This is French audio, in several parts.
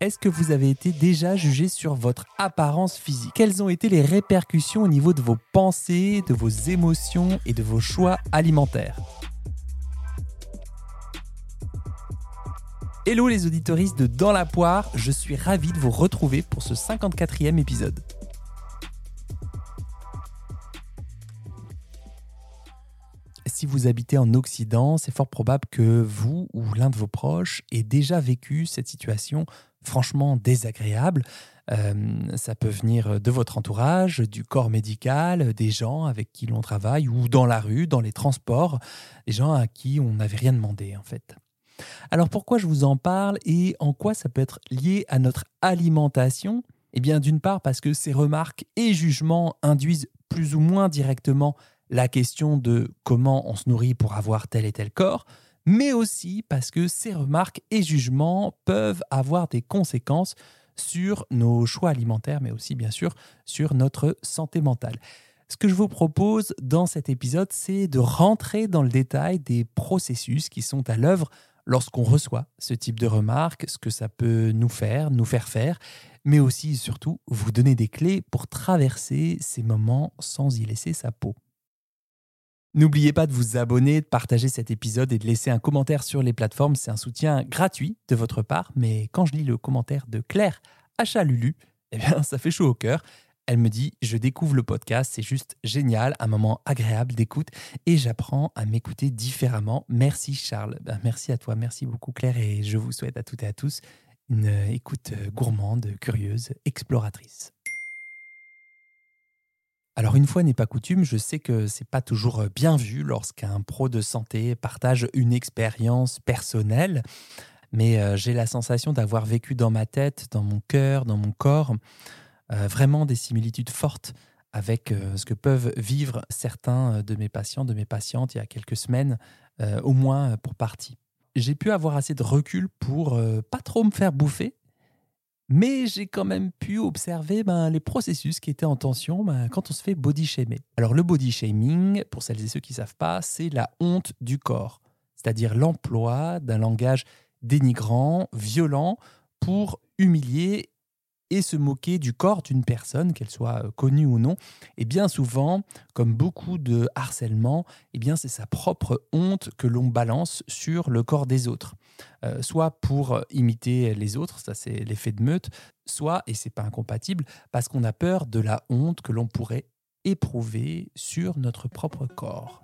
Est-ce que vous avez été déjà jugé sur votre apparence physique? Quelles ont été les répercussions au niveau de vos pensées, de vos émotions et de vos choix alimentaires? Hello les auditoristes de Dans la poire, je suis ravi de vous retrouver pour ce 54e épisode. Si vous habitez en Occident, c'est fort probable que vous ou l'un de vos proches ait déjà vécu cette situation franchement désagréable. Euh, ça peut venir de votre entourage, du corps médical, des gens avec qui l'on travaille, ou dans la rue, dans les transports, des gens à qui on n'avait rien demandé en fait. Alors pourquoi je vous en parle et en quoi ça peut être lié à notre alimentation? Eh bien d'une part parce que ces remarques et jugements induisent plus ou moins directement la question de comment on se nourrit pour avoir tel et tel corps, mais aussi parce que ces remarques et jugements peuvent avoir des conséquences sur nos choix alimentaires, mais aussi bien sûr sur notre santé mentale. Ce que je vous propose dans cet épisode, c'est de rentrer dans le détail des processus qui sont à l'œuvre lorsqu'on reçoit ce type de remarques, ce que ça peut nous faire, nous faire faire, mais aussi surtout vous donner des clés pour traverser ces moments sans y laisser sa peau. N'oubliez pas de vous abonner, de partager cet épisode et de laisser un commentaire sur les plateformes. C'est un soutien gratuit de votre part. Mais quand je lis le commentaire de Claire Achalulu, eh bien, ça fait chaud au cœur. Elle me dit Je découvre le podcast, c'est juste génial, un moment agréable d'écoute et j'apprends à m'écouter différemment. Merci Charles. Ben, merci à toi, merci beaucoup Claire et je vous souhaite à toutes et à tous une écoute gourmande, curieuse, exploratrice. Alors une fois n'est pas coutume, je sais que c'est pas toujours euh, bien vu lorsqu'un pro de santé partage une expérience personnelle, mais euh, j'ai la sensation d'avoir vécu dans ma tête, dans mon cœur, dans mon corps, euh, vraiment des similitudes fortes avec ce que peuvent vivre certains de mes patients, de mes patientes il y a quelques semaines, au moins pour partie. J'ai pu avoir assez de recul pour pas trop me faire bouffer mais j'ai quand même pu observer ben, les processus qui étaient en tension ben, quand on se fait body shamer. Alors le body shaming, pour celles et ceux qui ne savent pas, c'est la honte du corps, c'est-à-dire l'emploi d'un langage dénigrant, violent, pour humilier et se moquer du corps d'une personne, qu'elle soit euh, connue ou non. Et bien souvent, comme beaucoup de harcèlement, eh bien c'est sa propre honte que l'on balance sur le corps des autres. Euh, soit pour imiter les autres, ça c'est l'effet de meute, soit, et c'est pas incompatible, parce qu'on a peur de la honte que l'on pourrait éprouver sur notre propre corps.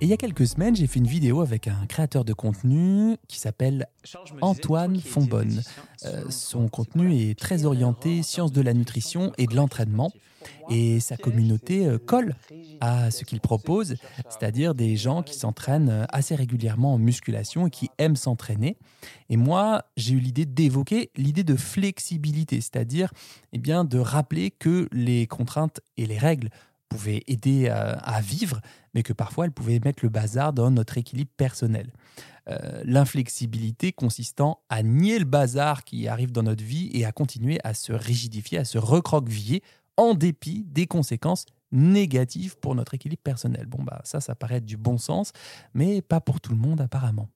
Et il y a quelques semaines, j'ai fait une vidéo avec un créateur de contenu qui s'appelle Antoine Fonbonne. Euh, son contenu est très orienté sciences de la nutrition et de l'entraînement. Et sa communauté euh, colle à ce qu'il propose, c'est-à-dire des gens qui s'entraînent assez régulièrement en musculation et qui aiment s'entraîner. Et moi, j'ai eu l'idée d'évoquer l'idée de flexibilité, c'est-à-dire eh bien, de rappeler que les contraintes et les règles pouvaient aider à, vivre, mais que parfois elles pouvaient mettre le bazar dans notre équilibre personnel. Euh, l'inflexibilité consistant à nier le bazar qui arrive dans notre vie et à continuer à se rigidifier, à se recroqueviller en dépit des conséquences négatives pour notre équilibre personnel. Bon, bah ça, ça paraît être du bon sens, mais pas pour tout le monde apparemment.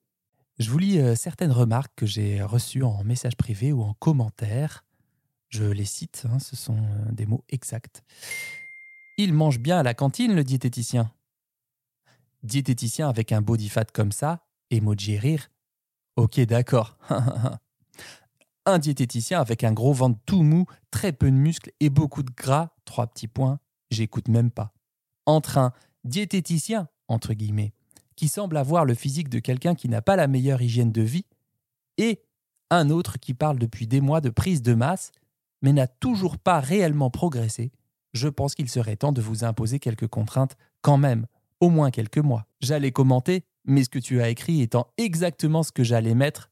Je vous lis euh, certaines remarques que j'ai reçues en message privé ou en commentaire. Je les cite, hein, ce sont euh, des mots exacts. Il mange bien à la cantine, le diététicien. Diététicien avec un body fat comme ça, emoji rire. Ok, d'accord. un diététicien avec un gros ventre tout mou, très peu de muscles et beaucoup de gras, trois petits points, j'écoute même pas. Entre un diététicien, entre guillemets, qui semble avoir le physique de quelqu'un qui n'a pas la meilleure hygiène de vie, et un autre qui parle depuis des mois de prise de masse, mais n'a toujours pas réellement progressé, je pense qu'il serait temps de vous imposer quelques contraintes quand même, au moins quelques mois. J'allais commenter, mais ce que tu as écrit étant exactement ce que j'allais mettre,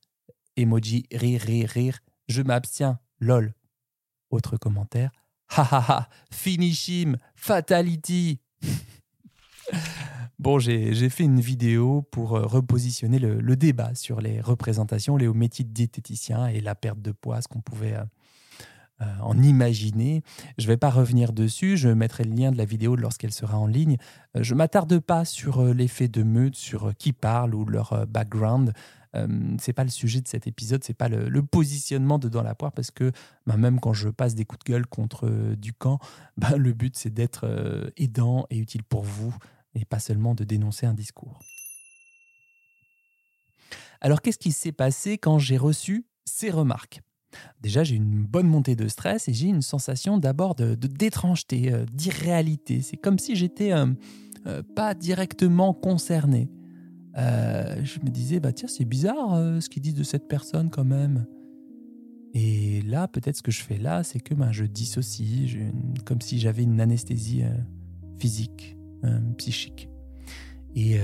emoji rire, rire, rire, je m'abstiens, lol. Autre commentaire, ha ha ha, finish him, fatality. bon, j'ai fait une vidéo pour euh, repositionner le, débat sur les représentations, les métiers de diététicien et la perte de poids, ce qu'on pouvait euh, en imaginer. Je ne vais pas revenir dessus, je mettrai le lien de la vidéo lorsqu'elle sera en ligne. je m'attarde pas sur l'effet de meute, sur qui parle ou leur background. Euh, c'est pas le sujet de cet épisode, c'est pas le, positionnement de Dans la poire, parce que bah, même quand je passe des coups de gueule contre euh, bah, le but c'est d'être euh, aidant et utile pour vous, et pas seulement de dénoncer un discours. Alors qu'est-ce qui s'est passé quand j'ai reçu ces remarques? Déjà, j'ai une bonne montée de stress et j'ai une sensation d'abord de, d'étrangeté, d'irréalité. C'est comme si j'étais pas directement concerné. Euh, je me disais, bah tiens, c'est bizarre euh, ce qu'ils disent de cette personne quand même. Et là, peut-être ce que je fais là, c'est que ben, je dissocie, comme si j'avais une anesthésie euh, physique, psychique. Et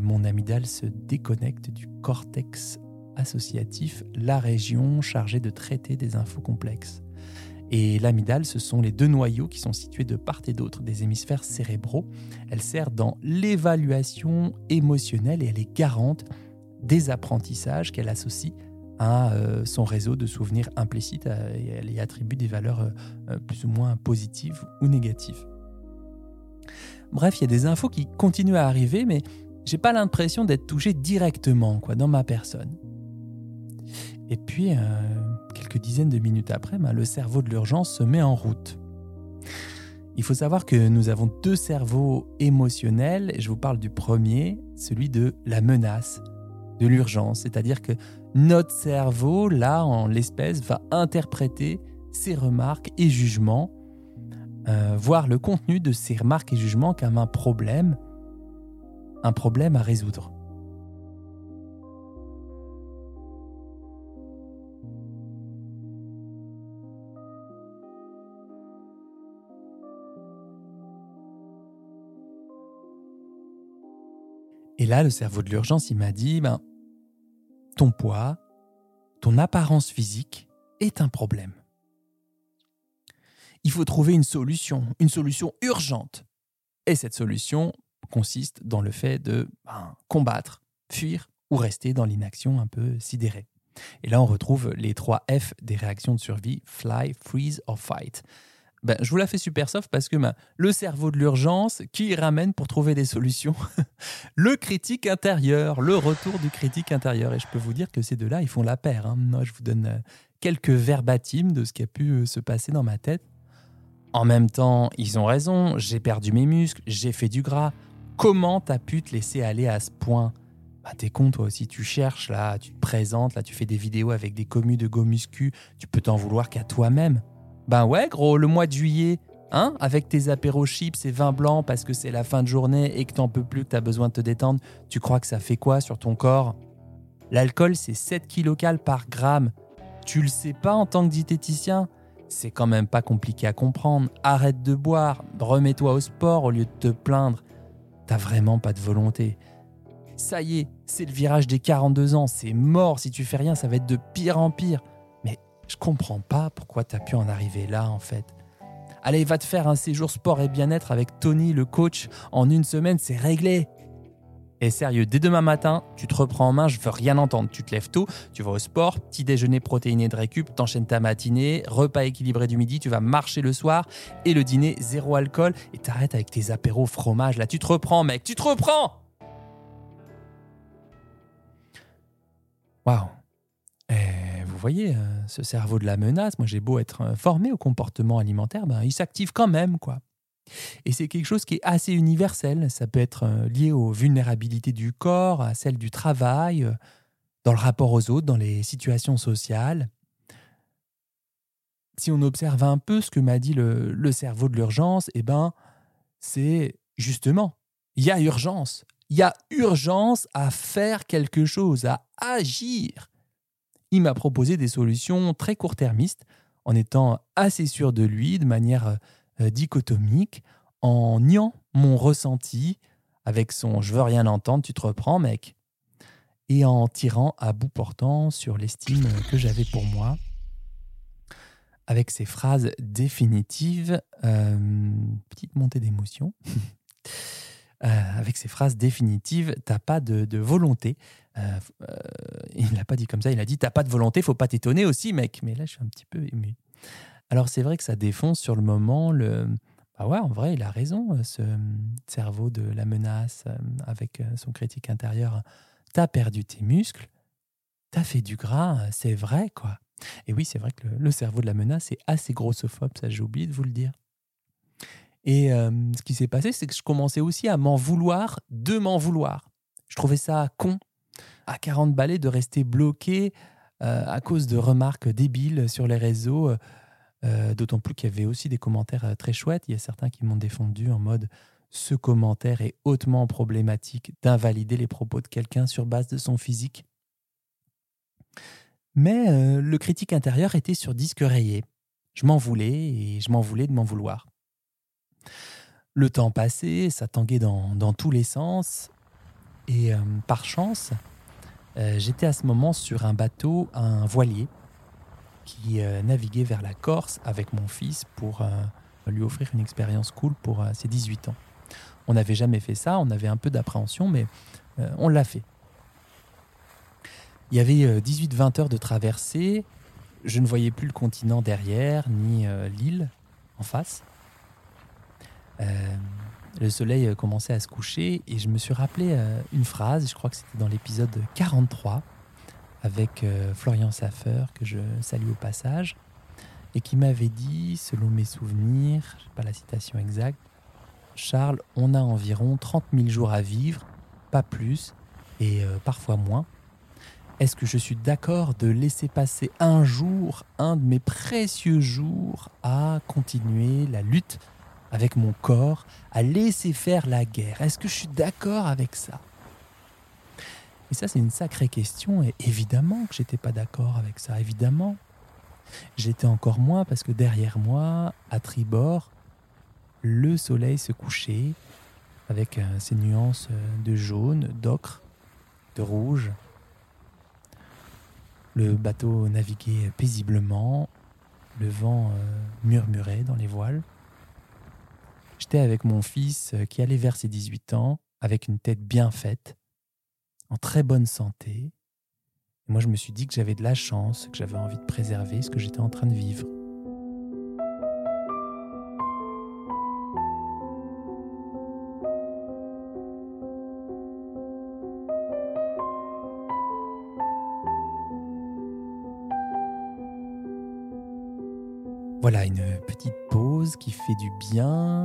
mon amygdale se déconnecte du cortex associatif, la région chargée de traiter des infos complexes. Et l'amygdale, ce sont les deux noyaux qui sont situés de part et d'autre des hémisphères cérébraux. Elle sert dans l'évaluation émotionnelle et elle est garante des apprentissages qu'elle associe à euh, son réseau de souvenirs implicites euh, elle y attribue des valeurs euh, plus ou moins positives ou négatives. Bref, il y a des infos qui continuent à arriver, mais j'ai pas l'impression d'être touché directement quoi, dans ma personne. Et puis, quelques dizaines de minutes après, ben, le cerveau de l'urgence se met en route. Il faut savoir que nous avons deux cerveaux émotionnels, et je vous parle du premier, celui de la menace, de l'urgence, c'est-à-dire que notre cerveau, là, en l'espèce, va interpréter ces remarques et jugements, euh, voir le contenu de ces remarques et jugements comme un problème, un problème à résoudre. Là, le cerveau de l'urgence, il m'a dit, ben, ton poids, ton apparence physique est un problème. Il faut trouver une solution, une solution urgente. Et cette solution consiste dans le fait de ben, combattre, fuir ou rester dans l'inaction un peu sidérée. Et là, on retrouve les trois F des réactions de survie, fly, freeze or fight. Ben, je vous la fais super soft parce que le cerveau de l'urgence qui ramène pour trouver des solutions, le critique intérieur, le retour du critique intérieur. Et je peux vous dire que ces deux-là, ils font la paire. Hein. Je vous donne euh, quelques verbatims de ce qui a pu euh, se passer dans ma tête. En même temps, ils ont raison, j'ai perdu mes muscles, j'ai fait du gras. Comment t'as pu te laisser aller à ce point? Bah, T'es con, toi aussi, tu cherches, là, tu te présentes, là, tu fais des vidéos avec des commus de go muscu, tu peux t'en vouloir qu'à toi-même. Ben ouais, gros, le mois de juillet, hein, avec tes apéros chips et vins blancs parce que c'est la fin de journée et que t'en peux plus, que t'as besoin de te détendre, tu crois que ça fait quoi sur ton corps? L'alcool, c'est 7 kcal par gramme. Tu le sais pas en tant que diététicien? C'est quand même pas compliqué à comprendre. Arrête de boire, remets-toi au sport au lieu de te plaindre. T'as vraiment pas de volonté. Ça y est, c'est le virage des 42 ans, c'est mort. Si tu fais rien, ça va être de pire en pire. Je comprends pas pourquoi tu as pu en arriver là en fait. Allez, va te faire un séjour sport et bien-être avec Tony, le coach. En une semaine, c'est réglé. Et sérieux, dès demain matin, tu te reprends en main, je veux rien entendre. Tu te lèves tôt, tu vas au sport, petit déjeuner protéiné de récup, t'enchaînes ta matinée, repas équilibré du midi, tu vas marcher le soir, et le dîner, zéro alcool, et t'arrêtes avec tes apéros fromage. Là, tu te reprends, mec, tu te reprends Waouh vous voyez, euh, ce cerveau de la menace, moi j'ai beau être euh, formé au comportement alimentaire, ben, il s'active quand même, quoi. Et c'est quelque chose qui est assez universel. Ça peut être euh, lié aux vulnérabilités du corps, à celles du travail, dans le rapport aux autres, dans les situations sociales. Si on observe un peu ce que m'a dit le, cerveau de l'urgence, eh ben, c'est justement, il y a urgence. Il y a urgence à faire quelque chose, à agir il m'a proposé des solutions très court-termistes en étant assez sûr de lui de manière euh, dichotomique, en niant mon ressenti avec son je veux rien entendre, tu te reprends mec, et en tirant à bout portant sur l'estime que j'avais pour moi avec ces phrases définitives, euh, petite montée d'émotion. Euh, avec ces phrases définitives, t'as pas de, volonté. Euh, euh, il l'a pas dit comme ça, il a dit t'as pas de volonté, faut pas t'étonner aussi, mec. Mais là, je suis un petit peu ému. Alors c'est vrai que ça défonce sur le moment le... Bah ouais, en vrai, il a raison, ce cerveau de la menace avec son critique intérieur. T'as perdu tes muscles, t'as fait du gras, c'est vrai, quoi. Et oui, c'est vrai que le, cerveau de la menace est assez grossophobe, ça j'ai oublié de vous le dire. Et ce qui s'est passé, c'est que je commençais aussi à m'en vouloir, de m'en vouloir. Je trouvais ça con, à 40 balais, de rester bloqué à cause de remarques débiles sur les réseaux. Euh, d'autant plus qu'il y avait aussi des commentaires euh, très chouettes. Il y a certains qui m'ont défendu en mode ce commentaire est hautement problématique d'invalider les propos de quelqu'un sur base de son physique. Mais euh, le critique intérieur était sur disque rayé. Je m'en voulais et je m'en voulais de m'en vouloir. Le temps passait, ça tanguait dans, tous les sens. Et par chance, j'étais à ce moment sur un bateau, un voilier, qui euh, naviguait vers la Corse avec mon fils pour euh, lui offrir une expérience cool pour euh, ses 18 ans. On n'avait jamais fait ça, on avait un peu d'appréhension, mais on l'a fait. Il y avait 18-20 heures de traversée, je ne voyais plus le continent derrière, ni l'île en face. Le soleil commençait à se coucher et je me suis rappelé une phrase, je crois que c'était dans l'épisode 43, avec euh, Florian Saffer, que je salue au passage, et qui m'avait dit, selon mes souvenirs, je pas la citation exacte, Charles, on a environ 30 000 jours à vivre, pas plus, et euh, parfois moins. Est-ce que je suis d'accord de laisser passer un jour, un de mes précieux jours, à continuer la lutte avec mon corps, à laisser faire la guerre Est-ce que je suis d'accord avec ça? Et ça, c'est une sacrée question. Et évidemment que j'étais pas d'accord avec ça, évidemment. J'étais encore moins parce que derrière moi, à tribord, le soleil se couchait avec euh, ses nuances euh, de jaune, d'ocre, de rouge. Le bateau naviguait paisiblement, le vent euh, murmurait dans les voiles. J'étais avec mon fils qui allait vers ses 18 ans, avec une tête bien faite, en très bonne santé. Moi, je me suis dit que j'avais de la chance, que j'avais envie de préserver ce que j'étais en train de vivre. Voilà une petite pause qui fait du bien,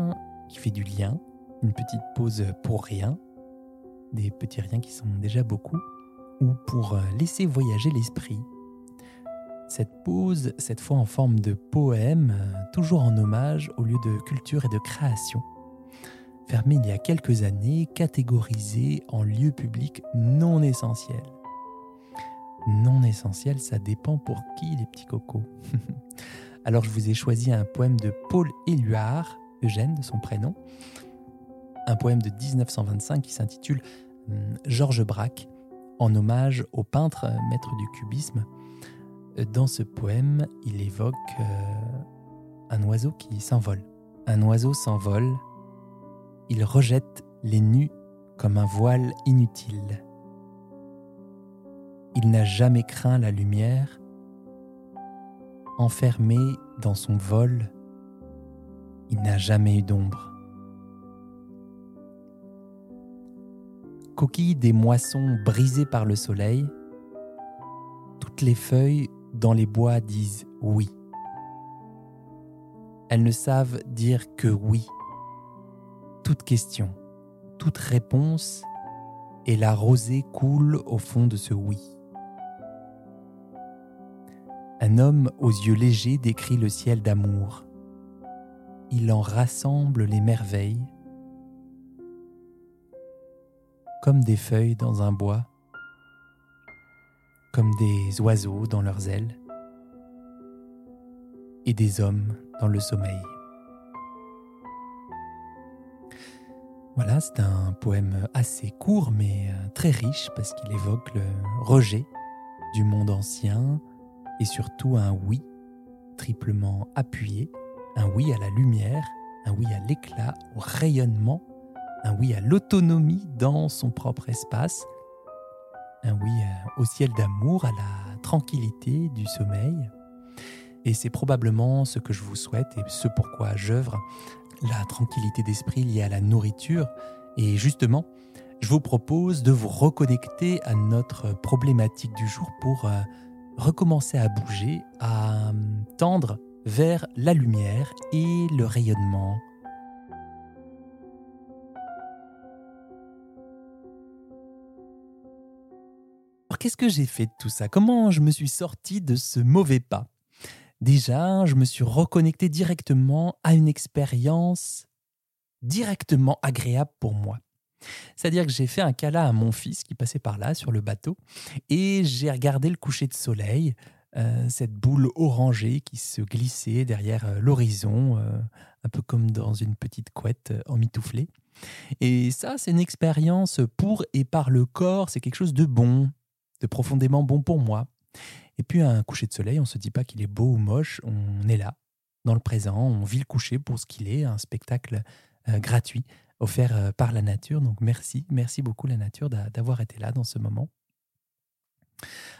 fait du lien, une petite pause pour rien, des petits riens qui sont déjà beaucoup, ou pour euh, laisser voyager l'esprit. Cette pause, cette fois en forme de poème, euh, toujours en hommage au lieu de culture et de création. Fermé il y a quelques années, catégorisé en lieu public non essentiel. Non essentiel, ça dépend pour qui les petits cocos. Alors je vous ai choisi un poème de Paul Éluard, De son prénom, un poème de 1925 qui s'intitule hum, Georges Braque, en hommage au peintre maître du cubisme. Dans ce poème, il évoque euh, un oiseau qui s'envole. Un oiseau s'envole, il rejette les nus comme un voile inutile. Il n'a jamais craint la lumière, enfermé dans son vol, il n'a jamais eu d'ombre. coquille des moissons brisées par le soleil, toutes les feuilles dans les bois disent oui. Elles ne savent dire que oui. Toute question, toute réponse, et la rosée coule au fond de ce oui. Un homme aux yeux légers décrit le ciel d'amour. Il en rassemble les merveilles comme des feuilles dans un bois, comme des oiseaux dans leurs ailes, et des hommes dans le sommeil. Voilà, c'est un poème assez court mais euh, très riche parce qu'il évoque le rejet du monde ancien et surtout un oui triplement appuyé, un oui à la lumière, un oui à l'éclat, au rayonnement un oui à l'autonomie dans son propre espace, un oui au ciel d'amour, à la tranquillité du sommeil. Et c'est probablement ce que je vous souhaite et ce pourquoi j'œuvre, la tranquillité d'esprit liée à la nourriture. Et justement, je vous propose de vous reconnecter à notre problématique du jour pour euh, recommencer à bouger, à euh, tendre vers la lumière et le rayonnement. Alors qu'est-ce que j'ai fait de tout ça? Comment je me suis sorti de ce mauvais pas? Déjà, je me suis reconnecté directement à une expérience directement agréable pour moi. C'est-à-dire que j'ai fait un câlin à mon fils qui passait par là sur le bateau et j'ai regardé le coucher de soleil, euh, cette boule orangée qui se glissait derrière euh, l'horizon, euh, un peu comme dans une petite couette emmitouflée. Et ça, c'est une expérience pour et par le corps, c'est quelque chose de bon, de profondément bon pour moi. Et puis un coucher de soleil, on ne se dit pas qu'il est beau ou moche, on est là, dans le présent, on vit le coucher pour ce qu'il est, un spectacle gratuit offert par la nature. Donc merci, merci beaucoup la nature d'avoir été là dans ce moment.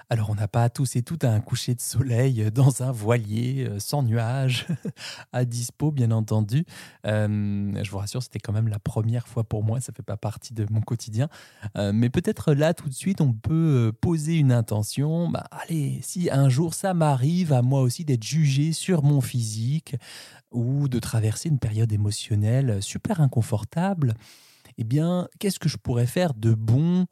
Alors on n'a pas tous et toutes un coucher de soleil dans un voilier euh, sans nuages, à dispo bien entendu. Euh, je vous rassure, c'était quand même la première fois pour moi, ça ne fait pas partie de mon quotidien. mais peut-être là tout de suite, on peut poser une intention. Bah, allez, si un jour ça m'arrive à moi aussi d'être jugé sur mon physique, ou de traverser une période émotionnelle super inconfortable, eh bien, qu'est-ce que je pourrais faire de bon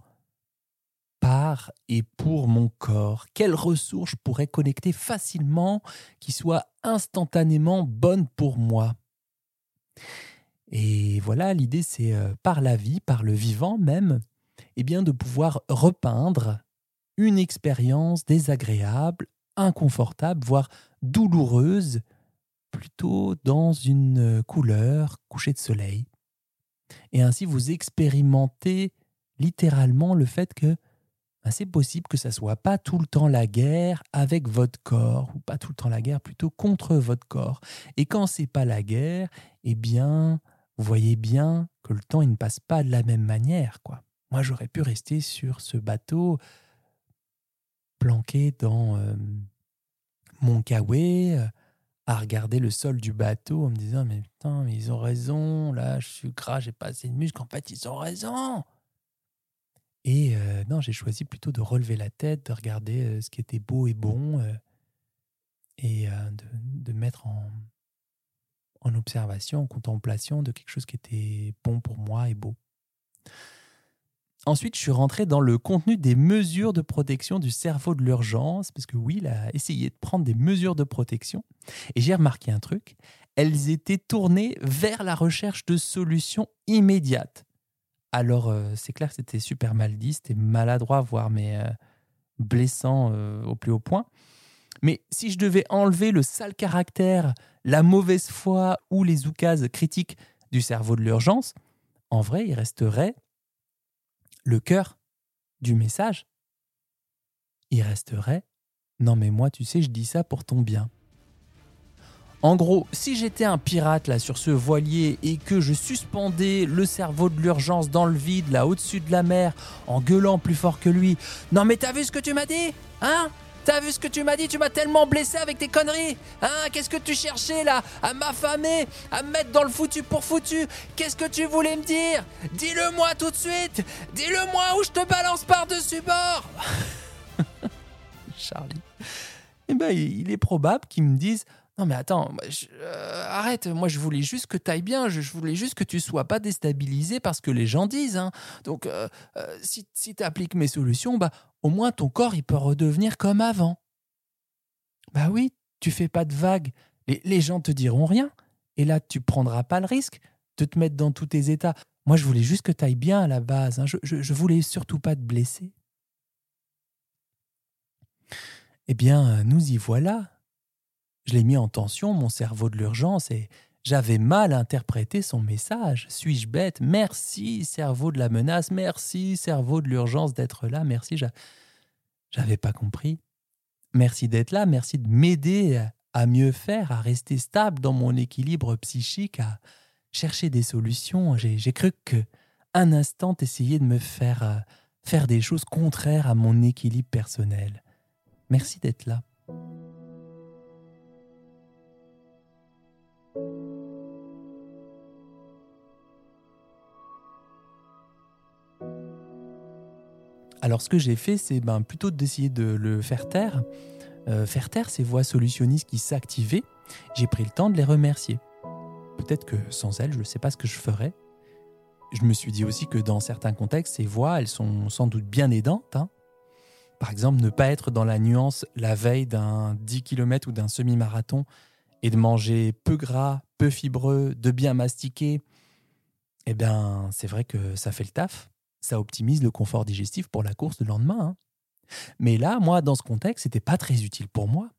par et pour mon corps Quelles ressources je pourrais connecter facilement qui soient instantanément bonnes pour moi? Et voilà, l'idée c'est euh, par la vie, par le vivant même, eh bien de pouvoir repeindre une expérience désagréable, inconfortable, voire douloureuse plutôt dans une couleur coucher de soleil. Et ainsi vous expérimentez littéralement le fait que ben, c'est possible que ça soit pas tout le temps la guerre avec votre corps ou pas tout le temps la guerre plutôt contre votre corps. Et quand c'est pas la guerre, eh bien, vous voyez bien que le temps il ne passe pas de la même manière quoi. Moi, j'aurais pu rester sur ce bateau planqué dans mon kawaii euh, à regarder le sol du bateau en me disant mais putain ils ont raison là je suis gras j'ai pas assez de muscles en fait ils ont raison et non j'ai choisi plutôt de relever la tête de regarder ce qui était beau et bon et de, mettre en, en observation en contemplation de quelque chose qui était bon pour moi et beau Ensuite, je suis rentré dans le contenu des mesures de protection du cerveau de l'urgence, parce que il a essayé de prendre des mesures de protection. Et j'ai remarqué un truc, elles étaient tournées vers la recherche de solutions immédiates. Alors, euh, c'est clair que c'était super mal dit, c'était maladroit, voire mais euh, blessant euh, au plus haut point. Mais si je devais enlever le sale caractère, la mauvaise foi ou les oukases critiques du cerveau de l'urgence, en vrai, il resterait le cœur du message, il resterait Non, mais moi, tu sais, je dis ça pour ton bien. En gros, si j'étais un pirate là sur ce voilier et que je suspendais le cerveau de l'urgence dans le vide là au-dessus de la mer en gueulant plus fort que lui, non mais t'as vu ce que tu m'as dit Hein? T'as vu ce que tu m'as dit? Tu m'as tellement blessé avec tes conneries Hein? Qu'est-ce que tu cherchais là À m'affamer À me mettre dans le foutu pour foutu? Qu'est-ce que tu voulais me dire? Dis-le moi tout de suite! Dis-le moi ou je te balance par-dessus bord! Charlie. Eh ben, il est probable qu'ils me disent non mais attends, euh, arrête, moi je voulais juste que tu ailles bien, je, voulais juste que tu sois pas déstabilisé parce que les gens disent. Hein. Donc euh, euh, si, si tu appliques mes solutions, bah, au moins ton corps il peut redevenir comme avant. Bah oui, tu fais pas de vagues, les, les gens te diront rien, et là tu prendras pas le risque de te mettre dans tous tes états. Moi je voulais juste que tu ailles bien à la base, hein. je, je, je voulais surtout pas te blesser. Eh bien, nous y voilà je l'ai mis en tension, mon cerveau de l'urgence, et j'avais mal interprété son message. Suis-je bête? Merci, cerveau de la menace. Merci, cerveau de l'urgence d'être là. Merci, j'avais pas compris. Merci d'être là. Merci de m'aider à mieux faire, à rester stable dans mon équilibre psychique, à chercher des solutions. J'ai cru que un instant essayer de me faire euh, faire des choses contraires à mon équilibre personnel. Merci d'être là. Alors ce que j'ai fait, c'est ben, plutôt d'essayer de le faire taire, euh, faire taire ces voix solutionnistes qui s'activaient, j'ai pris le temps de les remercier. Peut-être que sans elles, je ne sais pas ce que je ferais. Je me suis dit aussi que dans certains contextes, ces voix, elles sont sans doute bien aidantes. Hein. Par exemple, ne pas être dans la nuance la veille d'un 10 km ou d'un semi-marathon et de manger peu gras, peu fibreux, de bien mastiquer, eh bien, c'est vrai que ça fait le taf. Ça optimise le confort digestif pour la course le lendemain. Hein. Mais là, moi, dans ce contexte, c'était pas très utile pour moi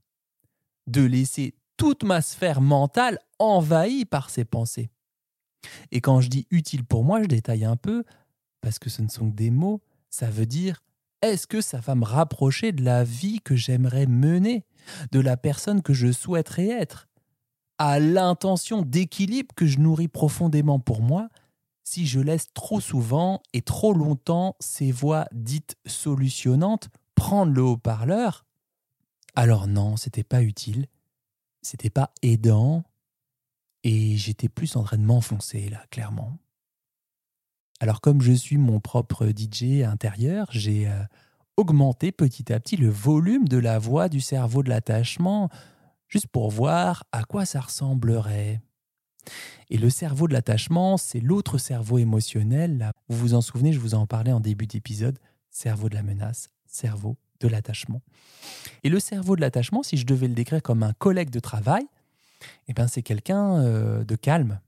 de laisser toute ma sphère mentale envahie par ces pensées. Et quand je dis utile pour moi, je détaille un peu, parce que ce ne sont que des mots, ça veut dire est-ce que ça va me rapprocher de la vie que j'aimerais mener, de la personne que je souhaiterais être, à l'intention d'équilibre que je nourris profondément pour moi si je laisse trop souvent et trop longtemps ces voix dites solutionnantes prendre le haut-parleur, alors non, c'était pas utile, c'était pas aidant, et j'étais plus en train de m'enfoncer là, clairement. Alors comme je suis mon propre DJ intérieur, j'ai euh, augmenté petit à petit le volume de la voix du cerveau de l'attachement, juste pour voir à quoi ça ressemblerait. Et le cerveau de l'attachement, c'est l'autre cerveau émotionnel. Vous vous en souvenez, je vous en parlais en début d'épisode, cerveau de la menace, cerveau de l'attachement. Et le cerveau de l'attachement, si je devais le décrire comme un collègue de travail, eh ben c'est quelqu'un euh, de calme,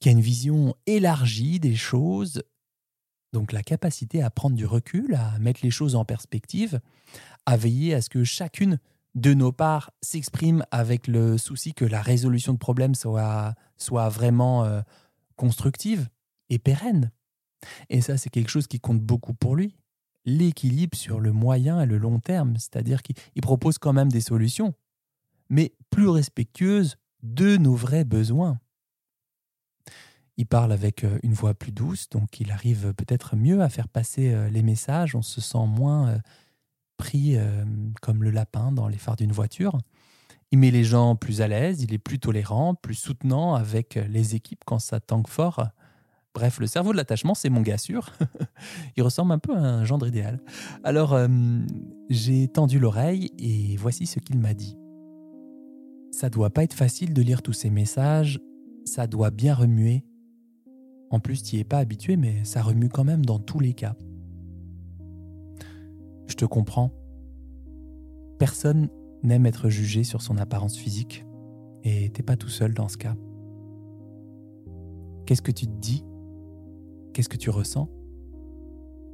qui a une vision élargie des choses, donc la capacité à prendre du recul, à mettre les choses en perspective, à veiller à ce que chacune de nos parts s'exprime avec le souci que la résolution de problèmes soit, soit vraiment euh, constructive et pérenne. Et ça, c'est quelque chose qui compte beaucoup pour lui. L'équilibre sur le moyen et le long terme, c'est-à-dire qu'il propose quand même des solutions, mais plus respectueuses de nos vrais besoins. Il parle avec euh, une voix plus douce, donc il arrive peut-être mieux à faire passer euh, les messages, on se sent moins pris euh, comme le lapin dans les phares d'une voiture. Il met les gens plus à l'aise, il est plus tolérant, plus soutenant avec les équipes quand ça tangue fort. Bref, le cerveau de l'attachement, c'est mon gars sûr. il ressemble un peu à un gendre idéal. Alors, euh, j'ai tendu l'oreille et voici ce qu'il m'a dit. Ça doit pas être facile de lire tous ces messages, ça doit bien remuer. En plus, tu n'y es pas habitué, mais ça remue quand même dans tous les cas. Je te comprends. Personne n'aime être jugé sur son apparence physique, et t'es pas tout seul dans ce cas. Qu'est-ce que tu te dis? Qu'est-ce que tu ressens?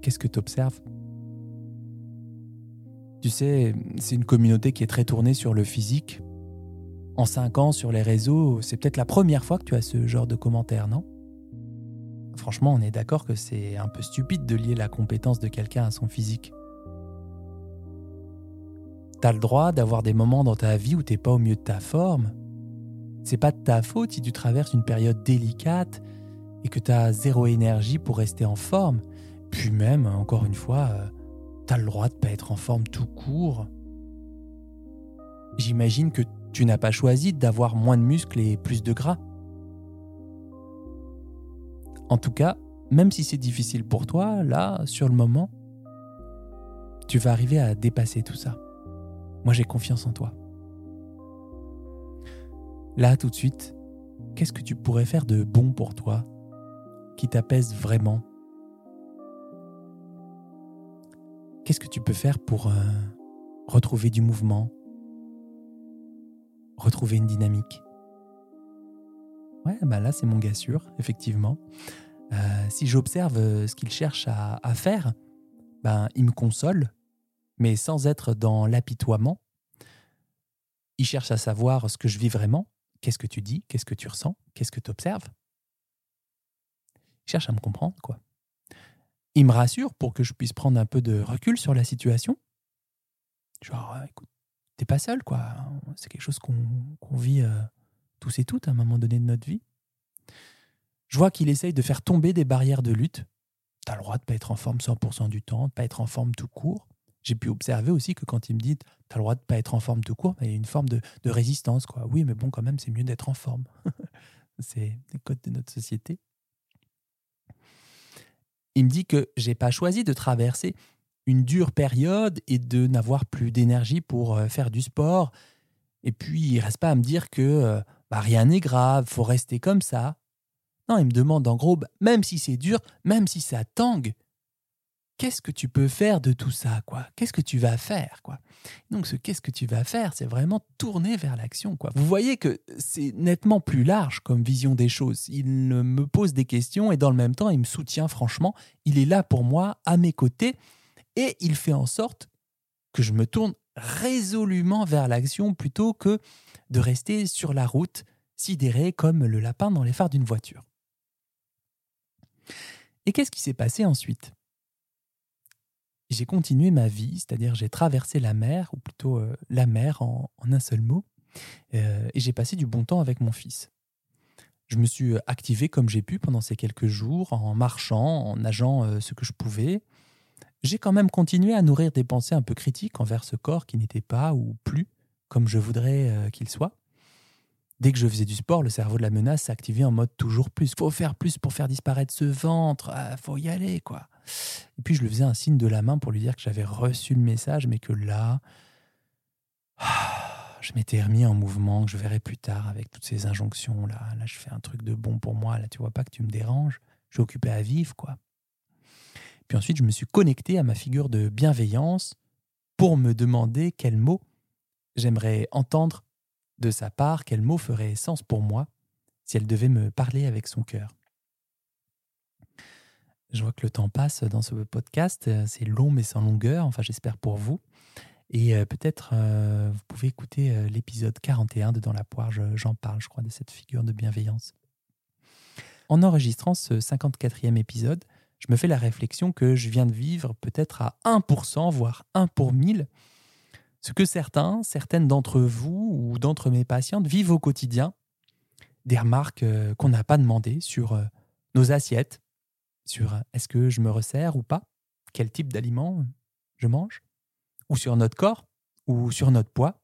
Qu'est-ce que tu observes Tu sais, c'est une communauté qui est très tournée sur le physique. En cinq ans sur les réseaux, c'est peut-être la première fois que tu as ce genre de commentaires, non? Franchement, on est d'accord que c'est un peu stupide de lier la compétence de quelqu'un à son physique. T'as le droit d'avoir des moments dans ta vie où t'es pas au mieux de ta forme. C'est pas de ta faute si tu traverses une période délicate et que t'as zéro énergie pour rester en forme. Puis même, encore une fois, euh, t'as le droit de pas être en forme tout court. J'imagine que tu n'as pas choisi d'avoir moins de muscles et plus de gras. En tout cas, même si c'est difficile pour toi, là, sur le moment, tu vas arriver à dépasser tout ça. Moi, j'ai confiance en toi. Là, tout de suite, qu'est-ce que tu pourrais faire de bon pour toi, qui t'apaise vraiment? Qu'est-ce que tu peux faire pour euh, retrouver du mouvement, retrouver une dynamique? Ouais, bah là, c'est mon gars sûr, effectivement. Euh, si j'observe euh, ce qu'il cherche à, à faire, ben, il me console, mais sans être dans l'apitoiement. Il cherche à savoir ce que je vis vraiment, qu'est-ce que tu dis, qu'est-ce que tu ressens, qu'est-ce que tu observes? Il cherche à me comprendre, quoi. Il me rassure pour que je puisse prendre un peu de recul sur la situation. Genre, euh, écoute, t'es pas seul, quoi. C'est quelque chose qu'on vit euh, tous et toutes à un moment donné de notre vie. Je vois qu'il essaye de faire tomber des barrières de lutte. T'as le droit de pas être en forme 100% du temps, de pas être en forme tout court j'ai pu observer aussi que quand il me dit tu as le droit de pas être en forme tout court, il y a une forme de, résistance. Quoi. Oui, mais bon, quand même, c'est mieux d'être en forme. c'est les codes de notre société. Il me dit que j'ai pas choisi de traverser une dure période et de n'avoir plus d'énergie pour euh, faire du sport. Et puis, il reste pas à me dire que euh, bah, rien n'est grave, faut rester comme ça. Non, il me demande en gros, bah, même si c'est dur, même si ça tangue, qu'est-ce que tu peux faire de tout ça quoi? Qu'est-ce que tu vas faire quoi? Donc ce qu'est-ce que tu vas faire, c'est vraiment tourner vers l'action quoi. Vous voyez que c'est nettement plus large comme vision des choses. Il me pose des questions et dans le même temps, il me soutient franchement, il est là pour moi à mes côtés et il fait en sorte que je me tourne résolument vers l'action plutôt que de rester sur la route sidéré comme le lapin dans les phares d'une voiture. Et qu'est-ce qui s'est passé ensuite? J'ai continué ma vie, c'est-à-dire j'ai traversé la mer, ou plutôt euh, la mer en, un seul mot, euh, et j'ai passé du bon temps avec mon fils. Je me suis activé comme j'ai pu pendant ces quelques jours, en marchant, en nageant euh, ce que je pouvais. J'ai quand même continué à nourrir des pensées un peu critiques envers ce corps qui n'était pas ou plus comme je voudrais qu'il soit. Dès que je faisais du sport, le cerveau de la menace s'activait en mode toujours plus. Faut faire plus pour faire disparaître ce ventre. Ah, faut y aller, quoi. Et puis je lui faisais un signe de la main pour lui dire que j'avais reçu le message, mais que là, je m'étais remis en mouvement, que je verrai plus tard avec toutes ces injonctions là. Là, je fais un truc de bon pour moi. Là, tu vois pas que tu me déranges. Je suis occupé à vivre, quoi. Puis ensuite, je me suis connecté à ma figure de bienveillance pour me demander quels mots j'aimerais entendre de sa part, quel mot ferait sens pour moi si elle devait me parler avec son cœur? Je vois que le temps passe dans ce podcast, c'est long mais sans longueur, enfin j'espère pour vous. Et euh, peut-être euh, vous pouvez écouter euh, l'épisode 41 de Dans la poire, j'en parle, je crois, de cette figure de bienveillance. En enregistrant ce 54e épisode, je me fais la réflexion que je viens de vivre peut-être à 1%, voire 1 pour 1000 ce que certains, certaines d'entre vous ou d'entre mes patientes vivent au quotidien, des remarques euh, qu'on n'a pas demandées sur euh, nos assiettes, sur euh, est-ce que je me resserre ou pas, quel type d'aliment je mange, ou sur notre corps, ou sur notre poids,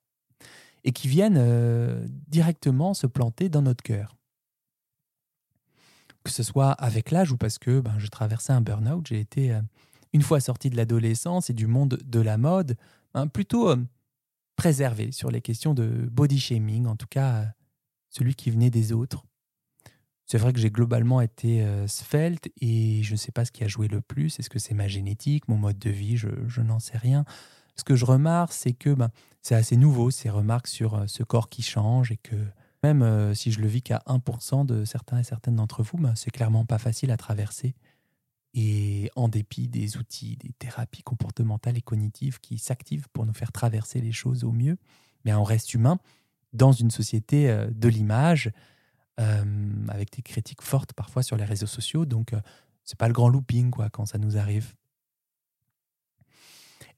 et qui viennent directement se planter dans notre cœur. Que ce soit avec l'âge ou parce que ben, je traversais un burn-out, j'ai été, une fois sorti de l'adolescence et du monde de la mode, Hein, plutôt euh, préservé sur les questions de body shaming, en tout cas euh, celui qui venait des autres. C'est vrai que j'ai globalement été euh, svelte et je ne sais pas ce qui a joué le plus. Est-ce que c'est ma génétique, mon mode de vie? Je, n'en sais rien. Ce que je remarque, c'est que ben, c'est assez nouveau, ces remarques sur ce corps qui change et que même si je le vis qu'à 1% de certains et certaines d'entre vous, ben, c'est clairement pas facile à traverser. Et en dépit des outils, des thérapies comportementales et cognitives qui s'activent pour nous faire traverser les choses au mieux, mais on reste humain dans une société euh, de l'image, euh, avec des critiques fortes parfois sur les réseaux sociaux. Donc, euh, c'est pas le grand looping quoi, quand ça nous arrive.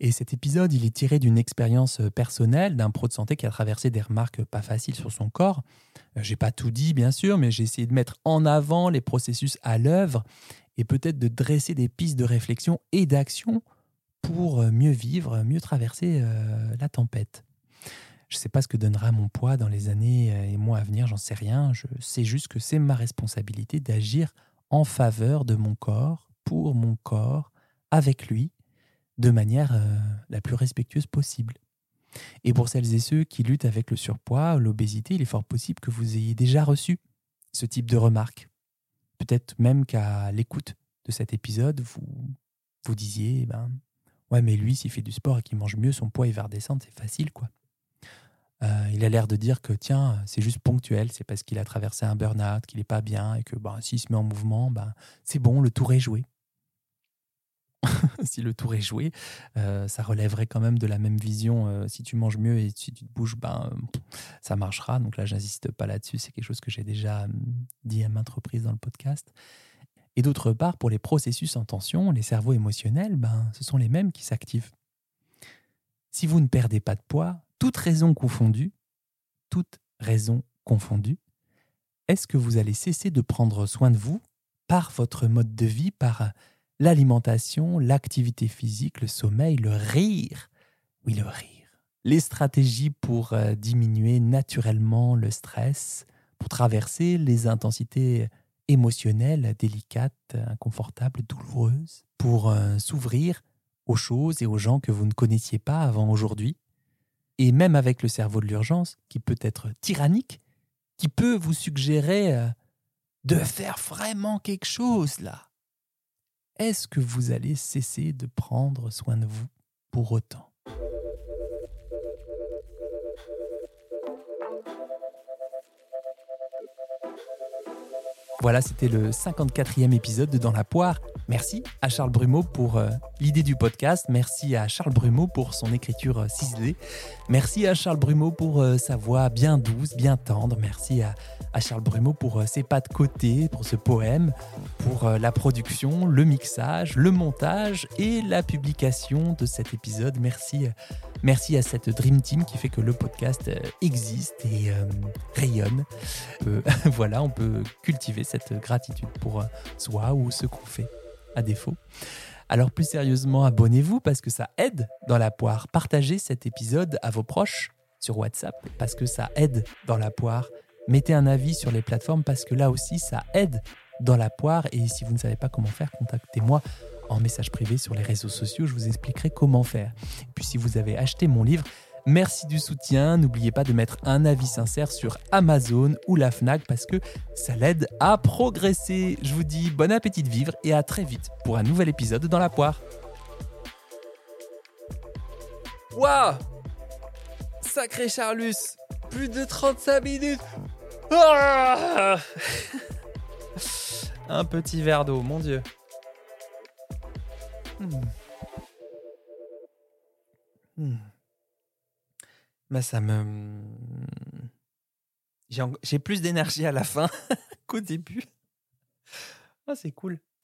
Et cet épisode, il est tiré d'une expérience personnelle d'un pro de santé qui a traversé des remarques pas faciles sur son corps. J'ai pas tout dit, bien sûr, mais j'ai essayé de mettre en avant les processus à l'œuvre et peut-être de dresser des pistes de réflexion et d'action pour euh, mieux vivre, mieux traverser euh, la tempête. Je ne sais pas ce que donnera mon poids dans les années euh, et mois à venir, j'en sais rien. Je sais juste que c'est ma responsabilité d'agir en faveur de mon corps, pour mon corps, avec lui, de manière la plus respectueuse possible. Et pour celles et ceux qui luttent avec le surpoids, l'obésité, il est fort possible que vous ayez déjà reçu ce type de remarques. Peut-être même qu'à l'écoute de cet épisode, vous vous disiez, eh ben, ouais, mais lui, s'il fait du sport et qu'il mange mieux, son poids il va redescendre, c'est facile, quoi. Euh, il a l'air de dire que tiens, c'est juste ponctuel, c'est parce qu'il a traversé un burn-out, qu'il n'est pas bien et que ben, s'il se met en mouvement, ben, c'est bon, le tour est joué. si le tour est joué, euh, ça relèverait quand même de la même vision. Euh, si tu manges mieux et si tu te bouges, ben, ça marchera. Donc là, j'insiste pas là-dessus. C'est quelque chose que j'ai déjà hum, dit à maintes reprises dans le podcast. Et d'autre part, pour les processus en tension, les cerveaux émotionnels, ben, ce sont les mêmes qui s'activent. Si vous ne perdez pas de poids, toute raison confondue, toute raison confondue, est-ce que vous allez cesser de prendre soin de vous par votre mode de vie, par l'alimentation, l'activité physique, le sommeil, le rire. Oui, le rire. Les stratégies pour euh, diminuer naturellement le stress, pour traverser les intensités émotionnelles délicates, inconfortables, douloureuses, pour euh, s'ouvrir aux choses et aux gens que vous ne connaissiez pas avant aujourd'hui. Et même avec le cerveau de l'urgence, qui peut être tyrannique, qui peut vous suggérer euh, de faire vraiment quelque chose là. Est-ce que vous allez cesser de prendre soin de vous pour autant? Voilà, c'était le 54e épisode de Dans la poire. Merci à Charles Brumeau pour euh, l'idée du podcast. Merci à Charles Brumeau pour son écriture euh, ciselée. Merci à Charles Brumeau pour euh, sa voix bien douce, bien tendre. Merci à, Charles Brumeau pour ses pas de côté, pour ce poème, pour la production, le mixage, le montage et la publication de cet épisode. Merci, merci à cette Dream Team qui fait que le podcast existe et rayonne. voilà, on peut cultiver cette gratitude pour soi ou ce qu'on fait à défaut. Alors plus sérieusement, abonnez-vous parce que ça aide dans la poire. Partagez cet épisode à vos proches sur WhatsApp parce que ça aide dans la poire. Mettez un avis sur les plateformes parce que là aussi ça aide dans la poire. Et si vous ne savez pas comment faire, contactez-moi en message privé sur les réseaux sociaux. Je vous expliquerai comment faire. Puis si vous avez acheté mon livre, Merci du soutien. N'oubliez pas de mettre un avis sincère sur Amazon ou la Fnac parce que ça l'aide à progresser. Je vous dis bon appétit de vivre et à très vite pour un nouvel épisode dans la poire. Waouh Sacré Charlus Plus de 35 minutes ah Un petit verre d'eau, mon Dieu. Hmm. Hmm. Bah, ça me. J'ai plus d'énergie à la fin qu'au début. Ah, c'est cool.